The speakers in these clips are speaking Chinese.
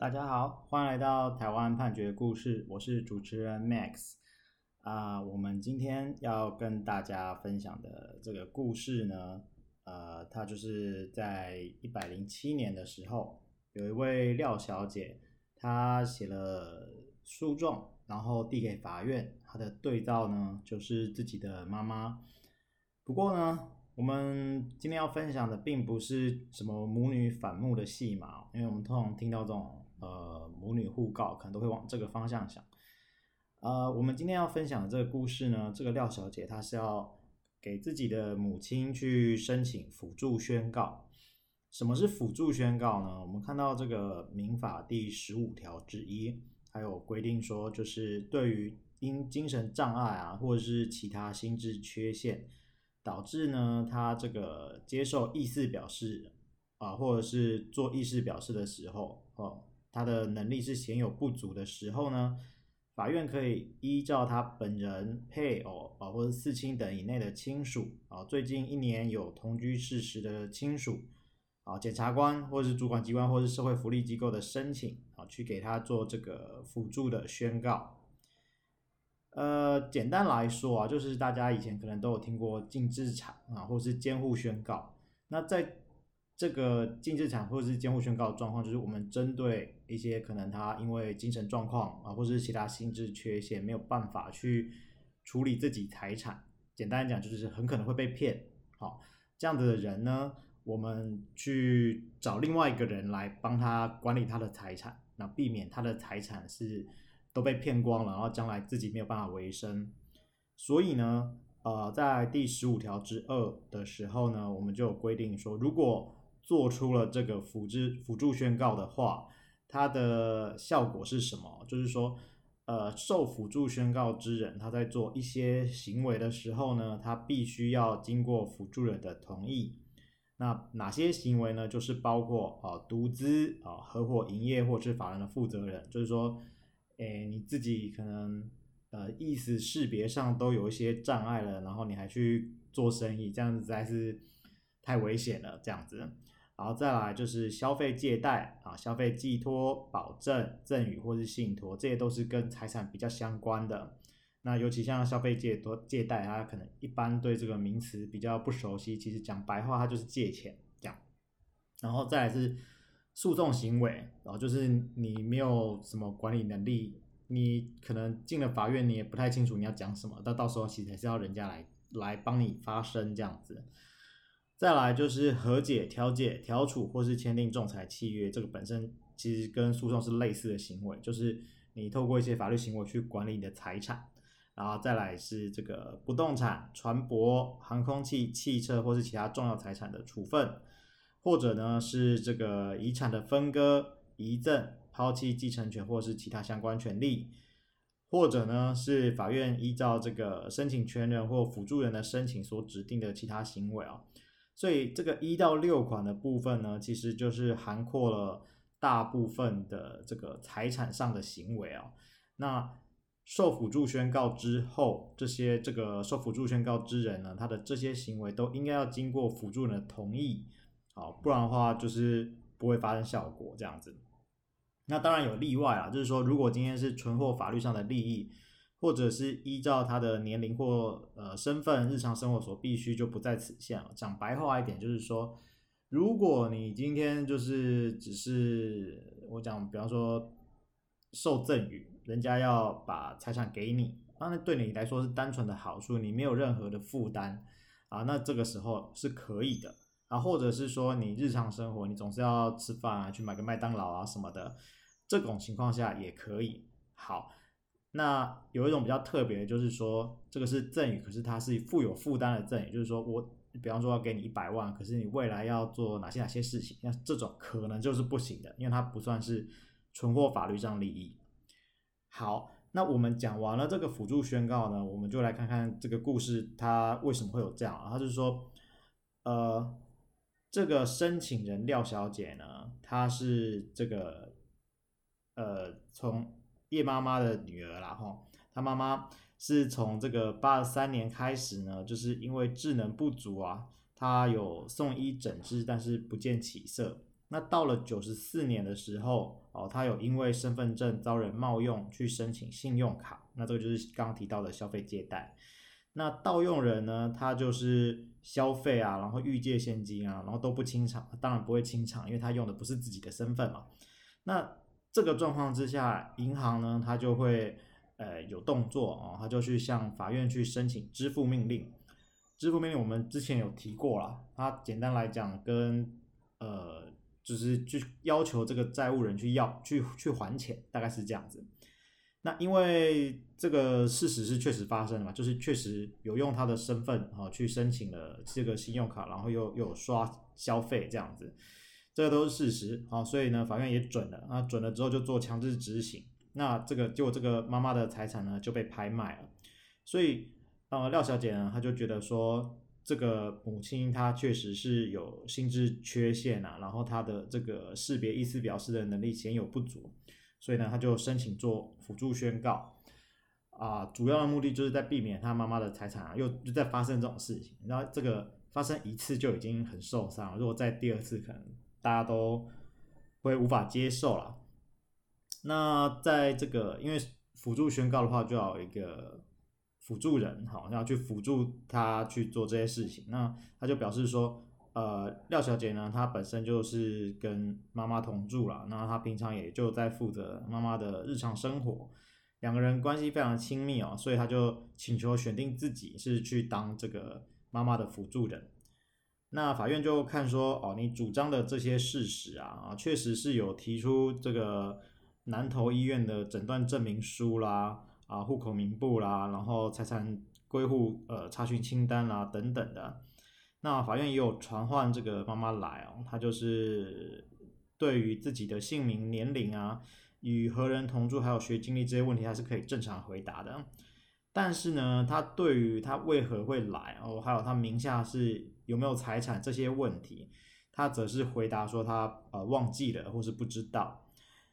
大家好，欢迎来到台湾判决故事，我是主持人 Max 啊、我们今天要跟大家分享的这个故事呢，呃，它就是在一百零七年的时候，有一位廖小姐，她写了诉状，然后递给法院，她的对照呢就是自己的妈妈。不过呢，我们今天要分享的并不是什么母女反目的戏码，因为我们通常听到这种。呃，母女互告可能都会往这个方向想。呃，我们今天要分享的这个故事呢，这个廖小姐她是要给自己的母亲去申请辅助宣告。什么是辅助宣告呢？我们看到这个民法第十五条之一，还有规定说，就是对于因精神障碍啊，或者是其他心智缺陷，导致呢他这个接受意思表示啊，或者是做意思表示的时候，哦。他的能力是显有不足的时候呢，法院可以依照他本人、配偶啊，或者四亲等以内的亲属啊，最近一年有同居事实的亲属啊，检察官或者是主管机关或者是社会福利机构的申请啊，去给他做这个辅助的宣告。呃，简单来说啊，就是大家以前可能都有听过禁制产啊，或是监护宣告。那在这个禁治产或者是监护宣告的状况，就是我们针对一些可能他因为精神状况啊，或者是其他心智缺陷没有办法去处理自己财产，简单讲就是很可能会被骗。好，这样子的人呢，我们去找另外一个人来帮他管理他的财产，那避免他的财产是都被骗光了，然后将来自己没有办法维生。所以呢，呃，在第十五条之二的时候呢，我们就有规定说，如果做出了这个辅助辅助宣告的话，它的效果是什么？就是说，呃，受辅助宣告之人，他在做一些行为的时候呢，他必须要经过辅助人的同意。那哪些行为呢？就是包括啊，独资啊，合伙营业或是法人的负责人。就是说，诶，你自己可能呃意思识别上都有一些障碍了，然后你还去做生意，这样子实在是太危险了，这样子。然后再来就是消费借贷啊，消费寄托、保证、赠与或是信托，这些都是跟财产比较相关的。那尤其像消费借托、借贷，他可能一般对这个名词比较不熟悉。其实讲白话，它就是借钱这样。然后再来是诉讼行为，然后就是你没有什么管理能力，你可能进了法院，你也不太清楚你要讲什么，到到时候其实还是要人家来来帮你发声这样子。再来就是和解、调解、调处或是签订仲裁契约，这个本身其实跟诉讼是类似的行为，就是你透过一些法律行为去管理你的财产。然后再来是这个不动产、船舶、航空器、汽车或是其他重要财产的处分，或者呢是这个遗产的分割、遗赠、抛弃继承权或是其他相关权利，或者呢是法院依照这个申请权人或辅助人的申请所指定的其他行为啊。所以这个一到六款的部分呢，其实就是涵括了大部分的这个财产上的行为啊。那受辅助宣告之后，这些这个受辅助宣告之人呢，他的这些行为都应该要经过辅助人的同意，好，不然的话就是不会发生效果这样子。那当然有例外啊，就是说如果今天是存货法律上的利益。或者是依照他的年龄或呃身份、日常生活所必须，就不在此限了。讲白话一点，就是说，如果你今天就是只是我讲，比方说受赠与，人家要把财产给你，啊那对你来说是单纯的好处，你没有任何的负担啊，那这个时候是可以的啊。或者是说你日常生活你总是要吃饭啊，去买个麦当劳啊什么的，这种情况下也可以。好。那有一种比较特别的，就是说这个是赠与，可是它是负有负担的赠与，就是说我比方说要给你一百万，可是你未来要做哪些哪些事情，那这种可能就是不行的，因为它不算是存货法律上利益。好，那我们讲完了这个辅助宣告呢，我们就来看看这个故事它为什么会有这样啊？它就是说，呃，这个申请人廖小姐呢，她是这个呃从。叶妈妈的女儿啦，哈，她妈妈是从这个八十三年开始呢，就是因为智能不足啊，她有送医诊治，但是不见起色，那到了九十四年的时候，哦，她有因为身份证遭人冒用去申请信用卡，那这个就是刚刚提到的消费借贷。那盗用人呢，他就是消费啊，然后预借现金啊，然后都不清偿，当然不会清偿，因为他用的不是自己的身份嘛。那这个状况之下，银行呢，他就会呃有动作哦，他就去向法院去申请支付命令。支付命令我们之前有提过了，它简单来讲跟呃。就是去要求这个债务人去要去去还钱，大概是这样子。那因为这个事实是确实发生的嘛，就是确实有用他的身份啊去申请了这个信用卡，然后又又刷消费这样子，这都是事实啊。所以呢，法院也准了，那准了之后就做强制执行。那这个就这个妈妈的财产呢就被拍卖了，所以呃廖小姐呢，她就觉得说。这个母亲她确实是有心智缺陷啊，然后她的这个识别意思表示的能力显有不足，所以呢，她就申请做辅助宣告啊，主要的目的就是在避免她妈妈的财产啊又就在发生这种事情。然后这个发生一次就已经很受伤了，如果再第二次，可能大家都会无法接受了。那在这个因为辅助宣告的话，就要有一个。辅助人，好，要去辅助他去做这些事情。那他就表示说，呃，廖小姐呢，她本身就是跟妈妈同住了，那她平常也就在负责妈妈的日常生活，两个人关系非常亲密哦，所以他就请求选定自己是去当这个妈妈的辅助人。那法院就看说，哦，你主张的这些事实啊，啊，确实是有提出这个南投医院的诊断证明书啦。啊，户口名簿啦，然后财产归户呃查询清单啦等等的，那法院也有传唤这个妈妈来哦，她就是对于自己的姓名、年龄啊、与何人同住还有学经历这些问题，她是可以正常回答的。但是呢，她对于她为何会来哦，还有她名下是有没有财产这些问题，他则是回答说他呃忘记了或是不知道。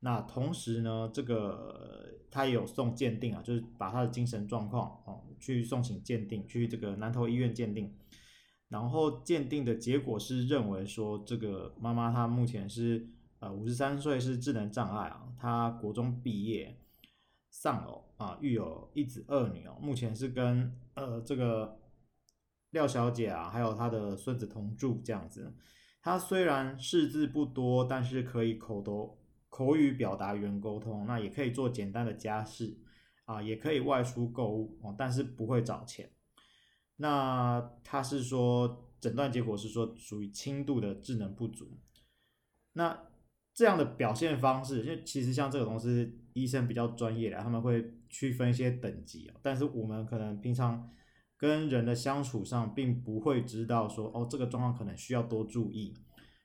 那同时呢，这个他也有送鉴定啊，就是把他的精神状况哦去送请鉴定，去这个南投医院鉴定，然后鉴定的结果是认为说，这个妈妈她目前是呃五十三岁，是智能障碍啊，她国中毕业，丧偶啊，育有一子二女哦，目前是跟呃这个廖小姐啊，还有她的孙子同住这样子。她虽然识字不多，但是可以口头。口语表达语言沟通，那也可以做简单的家事啊，也可以外出购物哦，但是不会找钱。那他是说诊断结果是说属于轻度的智能不足。那这样的表现方式，因为其实像这个东西，医生比较专业的，他们会区分一些等级，但是我们可能平常跟人的相处上，并不会知道说哦，这个状况可能需要多注意。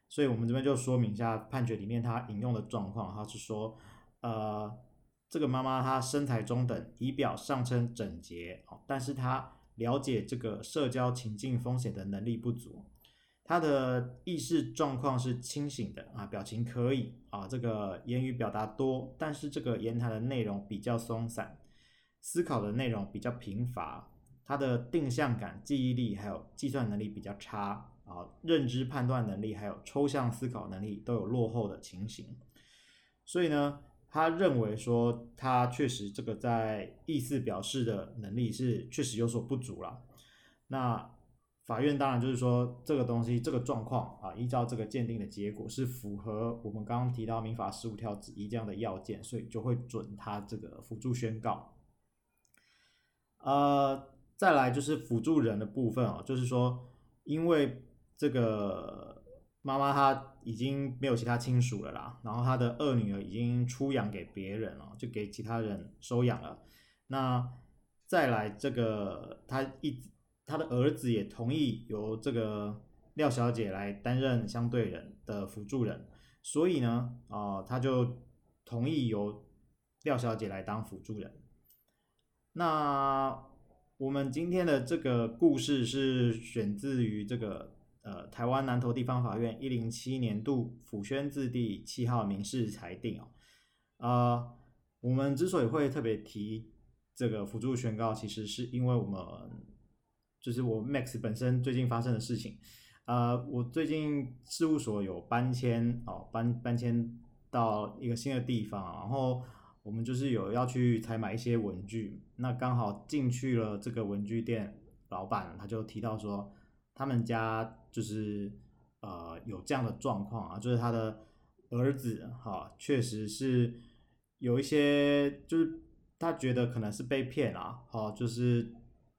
所以，我们这边就说明一下判决里面他引用的状况，他是说，呃，这个妈妈她身材中等，仪表上称整洁，但是她了解这个社交情境风险的能力不足，她的意识状况是清醒的啊，表情可以啊，这个言语表达多，但是这个言谈的内容比较松散，思考的内容比较贫乏，他的定向感、记忆力还有计算能力比较差。啊，认知判断能力还有抽象思考能力都有落后的情形，所以呢，他认为说他确实这个在意思表示的能力是确实有所不足了。那法院当然就是说这个东西这个状况啊，依照这个鉴定的结果是符合我们刚刚提到民法十五条之一这样的要件，所以就会准他这个辅助宣告。呃，再来就是辅助人的部分啊，就是说因为。这个妈妈她已经没有其他亲属了啦，然后她的二女儿已经出养给别人了，就给其他人收养了。那再来这个她一她的儿子也同意由这个廖小姐来担任相对人的辅助人，所以呢，啊、她，就同意由廖小姐来当辅助人。那我们今天的这个故事是选自于这个。呃，台湾南投地方法院一零七年度府宣字第七号民事裁定哦，呃，我们之所以会特别提这个辅助宣告，其实是因为我们就是我 Max 本身最近发生的事情，呃，我最近事务所有搬迁哦，搬搬迁到一个新的地方，然后我们就是有要去采买一些文具，那刚好进去了这个文具店，老板他就提到说，他们家就是呃有这样的状况啊，就是他的儿子哈、确实是有一些，就是他觉得可能是被骗啊，哈、就是。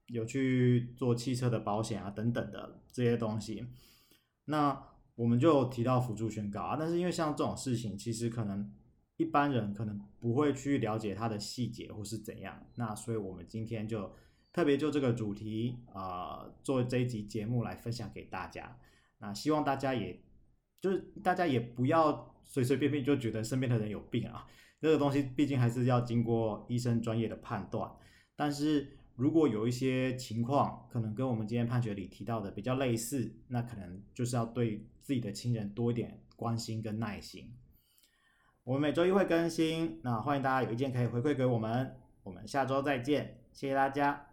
有去做汽车的保险啊，等等的这些东西，那我们就提到辅助宣告啊。但是因为像这种事情，其实可能一般人可能不会去了解它的细节或是怎样，那所以我们今天就特别就这个主题啊，做这一集节目来分享给大家。那希望大家也就是大家也不要随随便便就觉得身边的人有病啊，这个东西毕竟还是要经过医生专业的判断，但是。如果有一些情况可能跟我们今天判决里提到的比较类似，那可能就是要对自己的亲人多一点关心跟耐心。我们每周一会更新，那欢迎大家有意见可以回馈给我们，我们下周再见，谢谢大家。